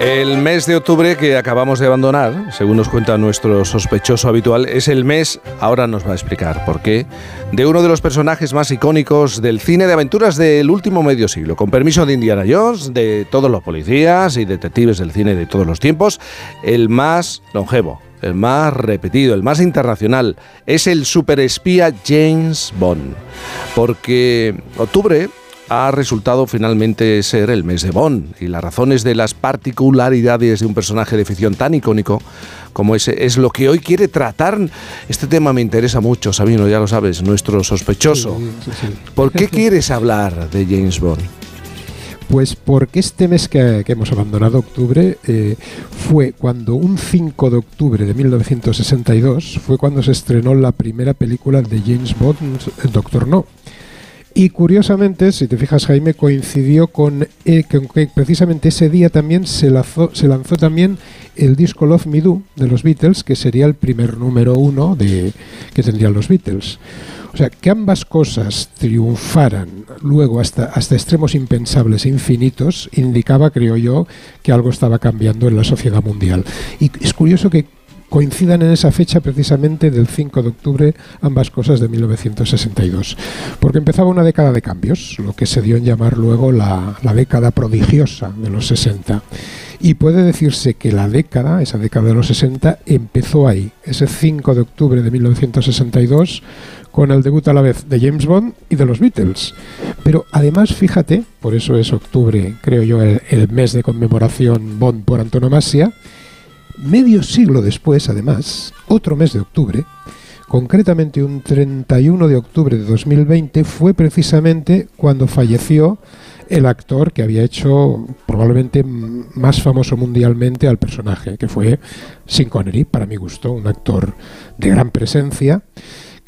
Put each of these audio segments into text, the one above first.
El mes de octubre que acabamos de abandonar, según nos cuenta nuestro sospechoso habitual, es el mes, ahora nos va a explicar por qué, de uno de los personajes más icónicos del cine de aventuras del último medio siglo. Con permiso de Indiana Jones, de todos los policías y detectives del cine de todos los tiempos, el más longevo, el más repetido, el más internacional, es el superespía James Bond. Porque octubre ha resultado finalmente ser el mes de Bond y las razones de las particularidades de un personaje de ficción tan icónico como ese es lo que hoy quiere tratar. Este tema me interesa mucho, Sabino, ya lo sabes, nuestro sospechoso. ¿Por qué quieres hablar de James Bond? Pues porque este mes que, hemos abandonado, octubre, eh, fue cuando un 5 de octubre de 1962 fue cuando se estrenó la primera película de James Bond, Doctor No. Y curiosamente, si te fijas, Jaime, coincidió con eh, que, precisamente ese día también se lanzó, se lanzó también el disco Love Me Do de los Beatles, que sería el primer número uno de, que tendrían los Beatles. O sea, que ambas cosas triunfaran luego hasta, hasta extremos impensables e infinitos, indicaba, creo yo, que algo estaba cambiando en la sociedad mundial. Y es curioso que coincidan en esa fecha precisamente del 5 de octubre ambas cosas de 1962, porque empezaba una década de cambios, lo que se dio en llamar luego la, década prodigiosa de los 60. Y puede decirse que la década, esa década de los 60, empezó ahí, ese 5 de octubre de 1962, con el debut a la vez de James Bond y de los Beatles. Pero además, fíjate, por eso es octubre, creo yo, el mes de conmemoración Bond por antonomasia, Medio siglo después, además, otro mes de octubre, concretamente un 31 de octubre de 2020, fue precisamente cuando falleció el actor que había hecho probablemente más famoso mundialmente al personaje, que fue Sin Connery, para mi gusto, un actor de gran presencia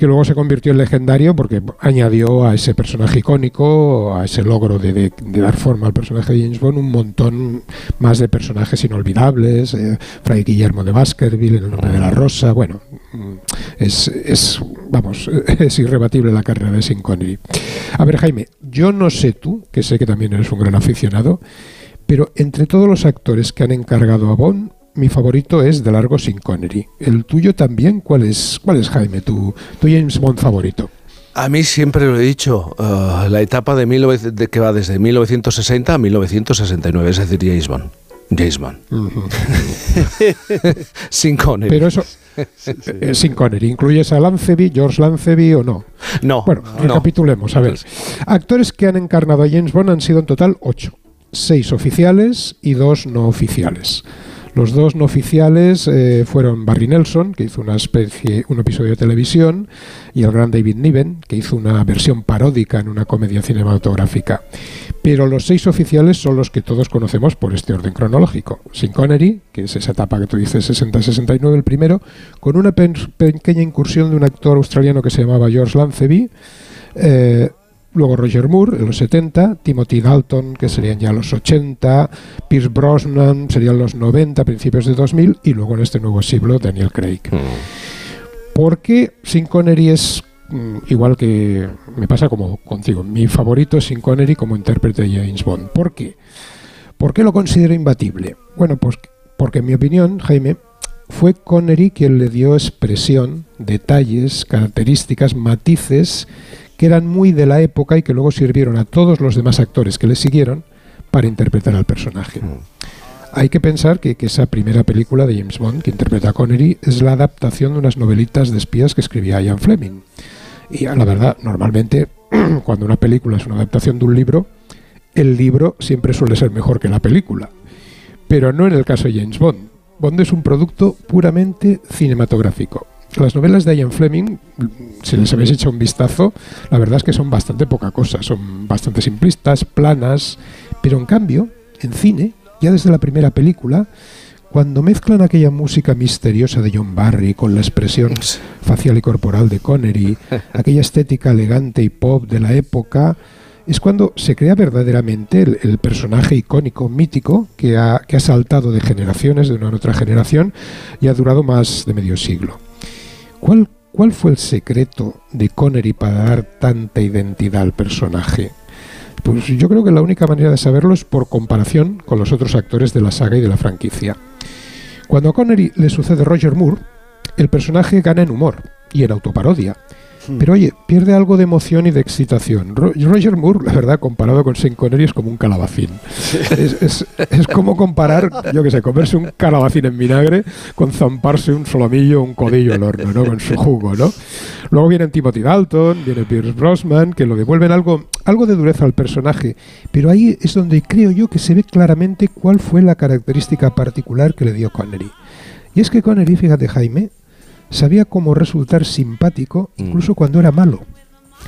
que luego se convirtió en legendario porque añadió a ese personaje icónico, a ese logro de, dar forma al personaje de James Bond, un montón más de personajes inolvidables, eh, Fray Guillermo de Baskerville, El nombre de la rosa, bueno, mm, es, es, vamos, es irrebatible la carrera de Sin Connery. A ver, Jaime, yo no sé tú, que sé que también eres un gran aficionado, pero entre todos los actores que han encargado a Bond, mi favorito es de largo sin Connery. ¿El tuyo también? ¿Cuál es, cuál es Jaime, tu, tu James Bond favorito? A mí siempre lo he dicho, uh, la etapa de, de, que va desde 1960 a 1969, es decir, James Bond. James Bond. sin Connery. Pero eso, eh, sin Connery. ¿Incluyes a Lanceby, George Lanceby o no? No. Bueno, recapitulemos. A ver, actores que han encarnado a James Bond han sido en total ocho. Seis oficiales y dos no oficiales. Los dos no oficiales eh, fueron Barry Nelson, que hizo una especie, un episodio de televisión, y el gran David Niven, que hizo una versión paródica en una comedia cinematográfica. Pero los seis oficiales son los que todos conocemos por este orden cronológico. Sin Connery, que es esa etapa que tú dices 60-69 el primero, con una pequeña incursión de un actor australiano que se llamaba George Lanceby, eh, Luego Roger Moore en los 70, Timothy Dalton, que serían ya los 80, Pierce Brosnan serían los 90, principios de 2000, y luego en este nuevo siglo Daniel Craig. Mm. Porque Sin Connery es mm, igual que me pasa como contigo. Mi favorito es Sin Connery como intérprete de James Bond. ¿Por qué? ¿Por qué lo considero imbatible? Bueno, pues porque en mi opinión, Jaime, fue Connery quien le dio expresión, detalles, características, matices que eran muy de la época y que luego sirvieron a todos los demás actores que le siguieron para interpretar al personaje. Mm. Hay que pensar que, esa primera película de James Bond que interpreta a Connery es la adaptación de unas novelitas de espías que escribía Ian Fleming. Y a la verdad, normalmente, cuando una película es una adaptación de un libro, el libro siempre suele ser mejor que la película. Pero no en el caso de James Bond. Bond es un producto puramente cinematográfico. Las novelas de Ian Fleming, si les habéis hecho un vistazo, la verdad es que son bastante poca cosa, son bastante simplistas, planas, pero en cambio, en cine, ya desde la primera película, cuando mezclan aquella música misteriosa de John Barry con la expresión facial y corporal de Connery, aquella estética elegante y pop de la época, es cuando se crea verdaderamente el, personaje icónico, mítico, que ha, que ha saltado de generaciones, de una a otra generación, y ha durado más de medio siglo. ¿Cuál, ¿Cuál fue el secreto de Connery para dar tanta identidad al personaje? Pues yo creo que la única manera de saberlo es por comparación con los otros actores de la saga y de la franquicia. Cuando a Connery le sucede Roger Moore, el personaje gana en humor y en autoparodia. Hmm. Pero oye, pierde algo de emoción y de excitación. Roger Moore, la verdad, comparado con Sean Connery, es como un calabacín. Es, como comparar, yo que sé, comerse un calabacín en vinagre con zamparse un solomillo un codillo al horno, ¿no? Con su jugo, ¿no? Luego viene Timothy Dalton, viene Pierce Brosnan, que lo devuelven algo, algo de dureza al personaje. Pero ahí es donde creo yo que se ve claramente cuál fue la característica particular que le dio Connery. Y es que Connery, fíjate Jaime, sabía cómo resultar simpático mm. incluso cuando era malo.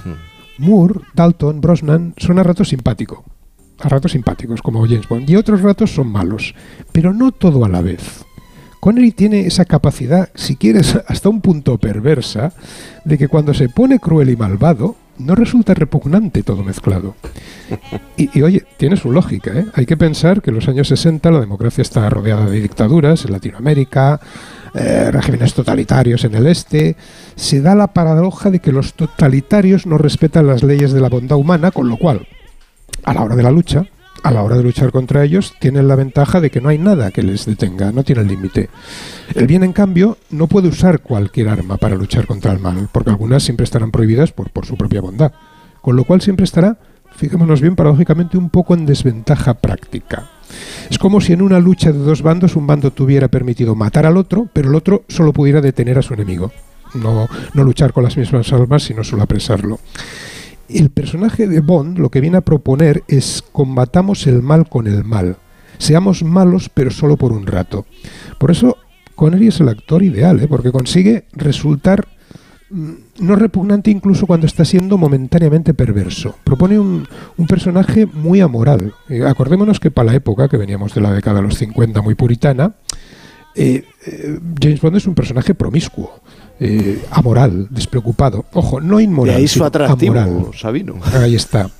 Mm. Moore, Dalton, Brosnan son a ratos simpáticos. A ratos simpáticos, como James Bond. Y otros ratos son malos. Pero no todo a la vez. Connery tiene esa capacidad, si quieres, hasta un punto perversa, de que cuando se pone cruel y malvado, no resulta repugnante todo mezclado. Y, oye, tiene su lógica, ¿eh? Hay que pensar que en los años 60 la democracia está rodeada de dictaduras en Latinoamérica, eh, regímenes totalitarios en el este, se da la paradoja de que los totalitarios no respetan las leyes de la bondad humana, con lo cual, a la hora de la lucha, a la hora de luchar contra ellos, tienen la ventaja de que no hay nada que les detenga, no tiene límite. El bien, en cambio, no puede usar cualquier arma para luchar contra el mal, porque algunas siempre estarán prohibidas por, por su propia bondad, con lo cual siempre estará, fijémonos bien, paradójicamente, un poco en desventaja práctica. Es como si en una lucha de dos bandos un bando tuviera permitido matar al otro, pero el otro solo pudiera detener a su enemigo. No, no luchar con las mismas armas, sino solo apresarlo. El personaje de Bond lo que viene a proponer es combatamos el mal con el mal. Seamos malos, pero solo por un rato. Por eso Connery es el actor ideal, ¿eh? porque consigue resultar no repugnante incluso cuando está siendo momentáneamente perverso. Propone un, personaje muy amoral. Eh, acordémonos que para la época, que veníamos de la década de los 50 muy puritana, eh, eh, James Bond es un personaje promiscuo. Amoral, despreocupado. Ojo, no inmoral. De ahí su atractivo, Sabino. Ahí está.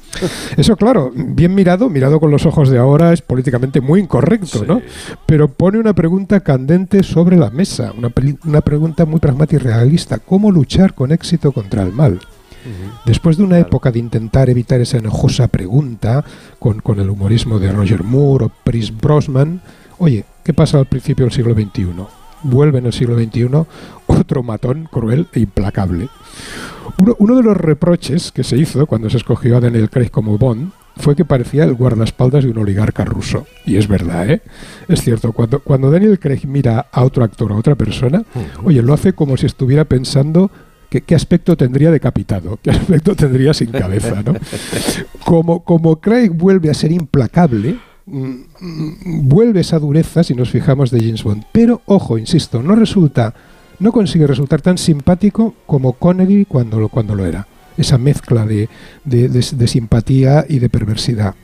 Eso, claro, bien mirado, mirado con los ojos de ahora, es políticamente muy incorrecto, ¿no? Pero pone una pregunta candente sobre la mesa, una, una pregunta muy pragmática y realista. ¿Cómo luchar con éxito contra el mal? Después de una época de intentar evitar esa enojosa pregunta con, con el humorismo de Roger Moore o Chris Brosnan, oye, ¿qué pasa al principio del siglo XXI? Vuelve en el siglo XXI otro matón cruel e implacable. Uno, de los reproches que se hizo cuando se escogió a Daniel Craig como Bond fue que parecía el guardaespaldas de un oligarca ruso. Y es verdad, ¿eh? Es cierto, cuando, cuando Daniel Craig mira a otro actor, a otra persona, oye, lo hace como si estuviera pensando que, qué aspecto tendría decapitado, qué aspecto tendría sin cabeza, ¿no? Como, como Craig vuelve a ser implacable, vuelve esa dureza, si nos fijamos, de James Bond. Pero, ojo, insisto, no resulta no consigue resultar tan simpático como Connery cuando lo, cuando lo era. Esa mezcla de, simpatía y de perversidad.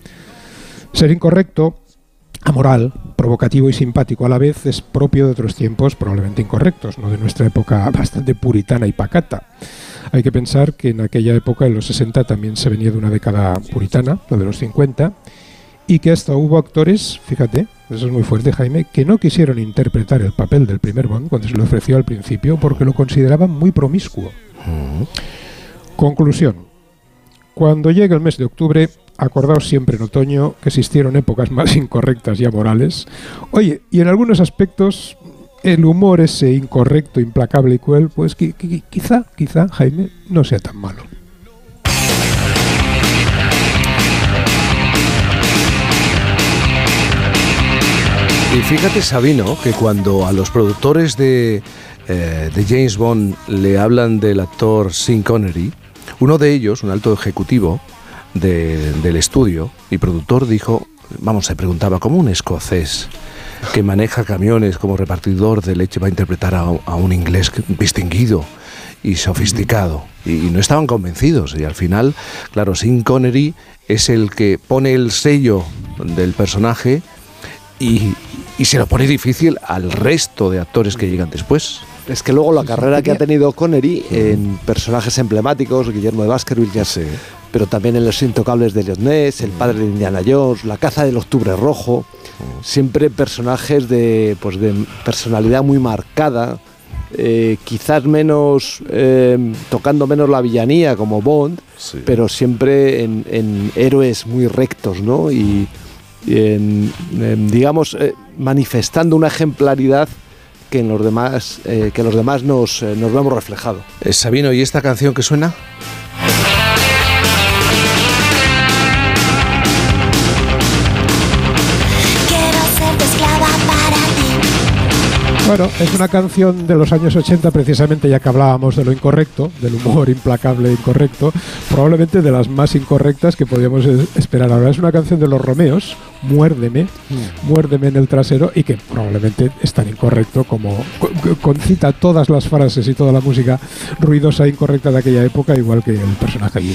Ser incorrecto, amoral, provocativo y simpático a la vez es propio de otros tiempos probablemente incorrectos, no de nuestra época bastante puritana y pacata. Hay que pensar que en aquella época, en los 60, también se venía de una década puritana, la de los 50, y que hasta hubo actores, fíjate, eso es muy fuerte Jaime, que no quisieron interpretar el papel del primer Bond cuando se lo ofreció al principio porque lo consideraban muy promiscuo. Conclusión. Cuando llegue el mes de octubre, acordaos siempre en otoño que existieron épocas más incorrectas y amorales. Oye, y en algunos aspectos el humor ese incorrecto, implacable y cruel, pues quizá, quizá, Jaime, no sea tan malo. Y fíjate, Sabino, que cuando a los productores de, eh, de James Bond le hablan del actor Sean Connery, uno de ellos, un alto ejecutivo del estudio y productor, dijo, vamos, se preguntaba, ¿cómo un escocés que maneja camiones como repartidor de leche va a interpretar a, un inglés distinguido y sofisticado? Y, y, no estaban convencidos. Y al final, claro, Sean Connery es el que pone el sello del personaje y, se lo pone difícil al resto de actores que llegan después. Es que luego la carrera que ha tenido Connery en personajes emblemáticos, Guillermo de Baskerville, ya sé, pero también en Los Intocables de Ness, El padre de Indiana Jones, La caza del Octubre Rojo, siempre personajes de, pues de personalidad muy marcada, eh, quizás menos, eh, tocando menos la villanía como Bond, pero siempre en, héroes muy rectos, ¿no? Y, digamos, eh, manifestando una ejemplaridad que en los demás, que los demás nos, nos vemos reflejado. Sabino, ¿y esta canción que suena? Bueno, es una canción de los años 80 precisamente, ya que hablábamos de lo incorrecto, del humor implacable e incorrecto, probablemente de las más incorrectas que podíamos esperar ahora. Es una canción de los Romeos, Muérdeme, mm. Muérdeme en el trasero, y que probablemente es tan incorrecto como concita todas las frases y toda la música ruidosa e incorrecta de aquella época, igual que el personaje de